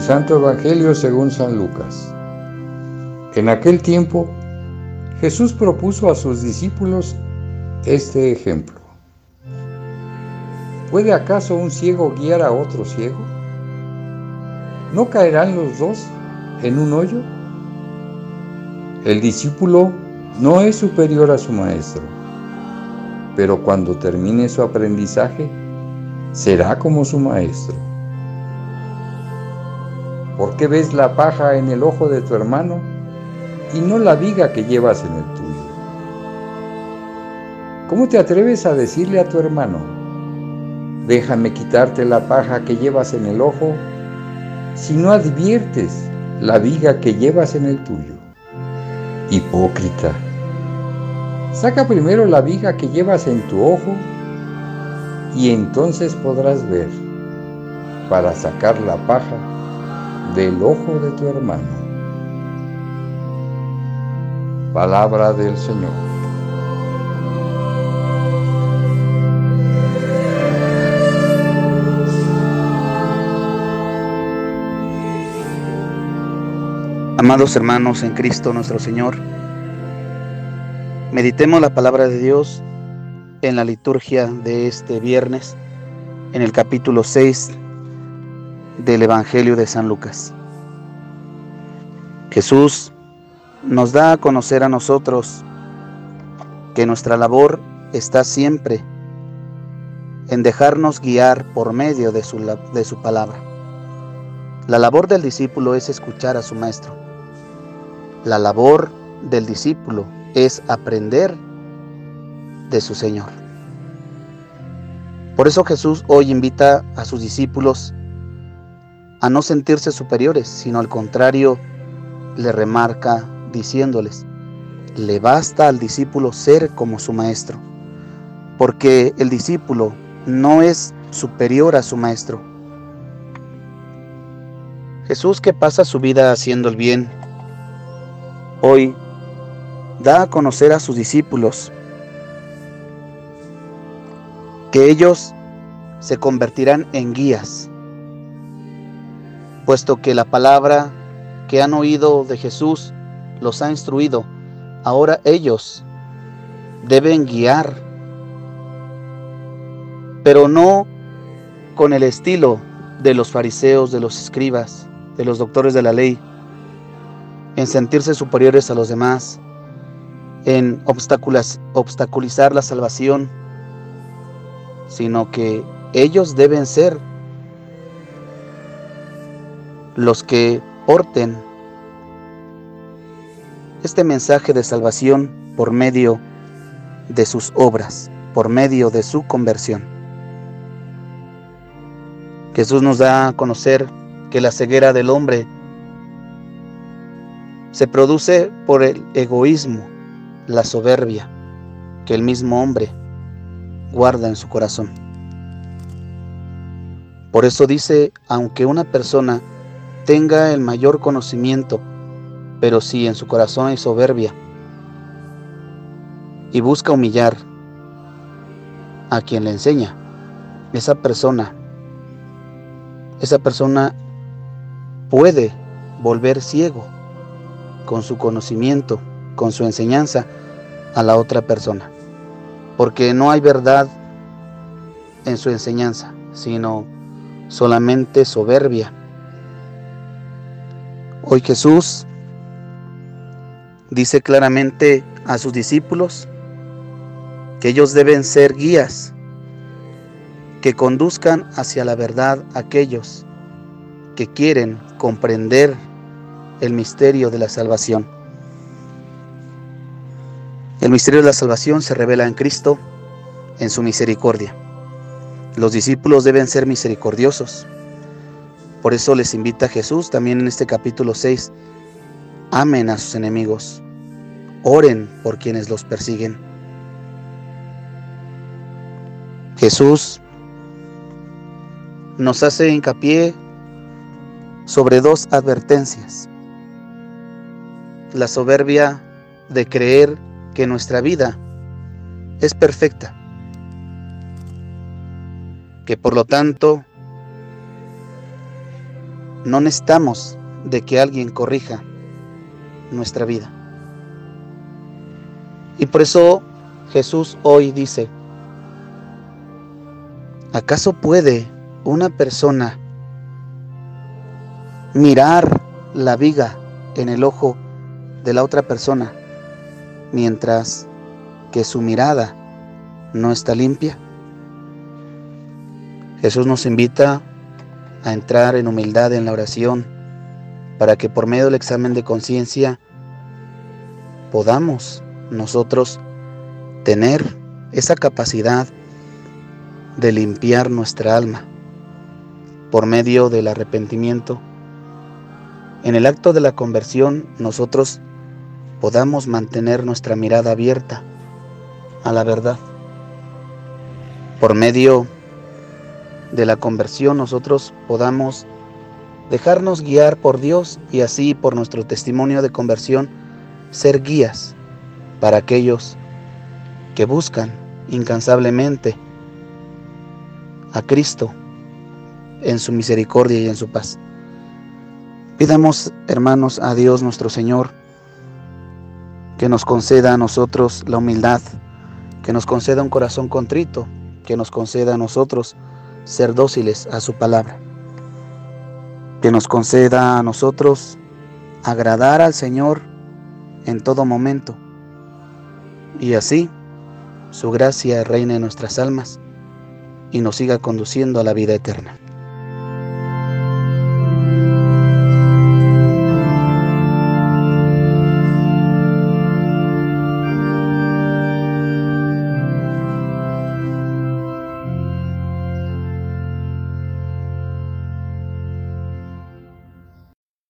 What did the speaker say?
Santo Evangelio según San Lucas. En aquel tiempo, Jesús propuso a sus discípulos este ejemplo. ¿Puede acaso un ciego guiar a otro ciego? ¿No caerán los dos en un hoyo? El discípulo no es superior a su maestro, pero cuando termine su aprendizaje, será como su maestro. ¿Por qué ves la paja en el ojo de tu hermano y no la viga que llevas en el tuyo? ¿Cómo te atreves a decirle a tu hermano, déjame quitarte la paja que llevas en el ojo, si no adviertes la viga que llevas en el tuyo? Hipócrita, saca primero la viga que llevas en tu ojo y entonces podrás ver para sacar la paja del ojo de tu hermano. Palabra del Señor. Amados hermanos en Cristo nuestro Señor, meditemos la palabra de Dios en la liturgia de este viernes, en el capítulo 6 del Evangelio de San Lucas. Jesús nos da a conocer a nosotros que nuestra labor está siempre en dejarnos guiar por medio de su, de su palabra. La labor del discípulo es escuchar a su maestro. La labor del discípulo es aprender de su Señor. Por eso Jesús hoy invita a sus discípulos a no sentirse superiores, sino al contrario, le remarca diciéndoles, le basta al discípulo ser como su maestro, porque el discípulo no es superior a su maestro. Jesús que pasa su vida haciendo el bien, hoy da a conocer a sus discípulos que ellos se convertirán en guías, puesto que la palabra que han oído de Jesús los ha instruido, ahora ellos deben guiar, pero no con el estilo de los fariseos, de los escribas, de los doctores de la ley, en sentirse superiores a los demás, en obstaculizar la salvación, sino que ellos deben ser los que porten este mensaje de salvación por medio de sus obras, por medio de su conversión. Jesús nos da a conocer que la ceguera del hombre se produce por el egoísmo, la soberbia que el mismo hombre guarda en su corazón. Por eso dice, aunque una persona tenga el mayor conocimiento, pero si en su corazón hay soberbia y busca humillar a quien le enseña, esa persona, esa persona puede volver ciego con su conocimiento, con su enseñanza a la otra persona porque no hay verdad en su enseñanza, sino solamente soberbia. Hoy Jesús dice claramente a sus discípulos que ellos deben ser guías que conduzcan hacia la verdad aquellos que quieren comprender el misterio de la salvación. El misterio de la salvación se revela en Cristo, en su misericordia. Los discípulos deben ser misericordiosos. Por eso les invita Jesús también en este capítulo 6. Amen a sus enemigos. Oren por quienes los persiguen. Jesús nos hace hincapié sobre dos advertencias. La soberbia de creer que nuestra vida es perfecta, que por lo tanto no necesitamos de que alguien corrija nuestra vida. Y por eso Jesús hoy dice, ¿acaso puede una persona mirar la viga en el ojo de la otra persona mientras que su mirada no está limpia? Jesús nos invita a entrar en humildad en la oración para que por medio del examen de conciencia podamos nosotros tener esa capacidad de limpiar nuestra alma por medio del arrepentimiento. En el acto de la conversión nosotros podamos mantener nuestra mirada abierta a la verdad. Por medio de la conversión nosotros podamos dejarnos guiar por Dios y así por nuestro testimonio de conversión ser guías para aquellos que buscan incansablemente a Cristo en su misericordia y en su paz. Pidamos, hermanos, a Dios nuestro Señor que nos conceda a nosotros la humildad, que nos conceda un corazón contrito, que nos conceda a nosotros ser dóciles a su palabra. Que nos conceda a nosotros agradar al Señor en todo momento. Y así su gracia reine en nuestras almas y nos siga conduciendo a la vida eterna.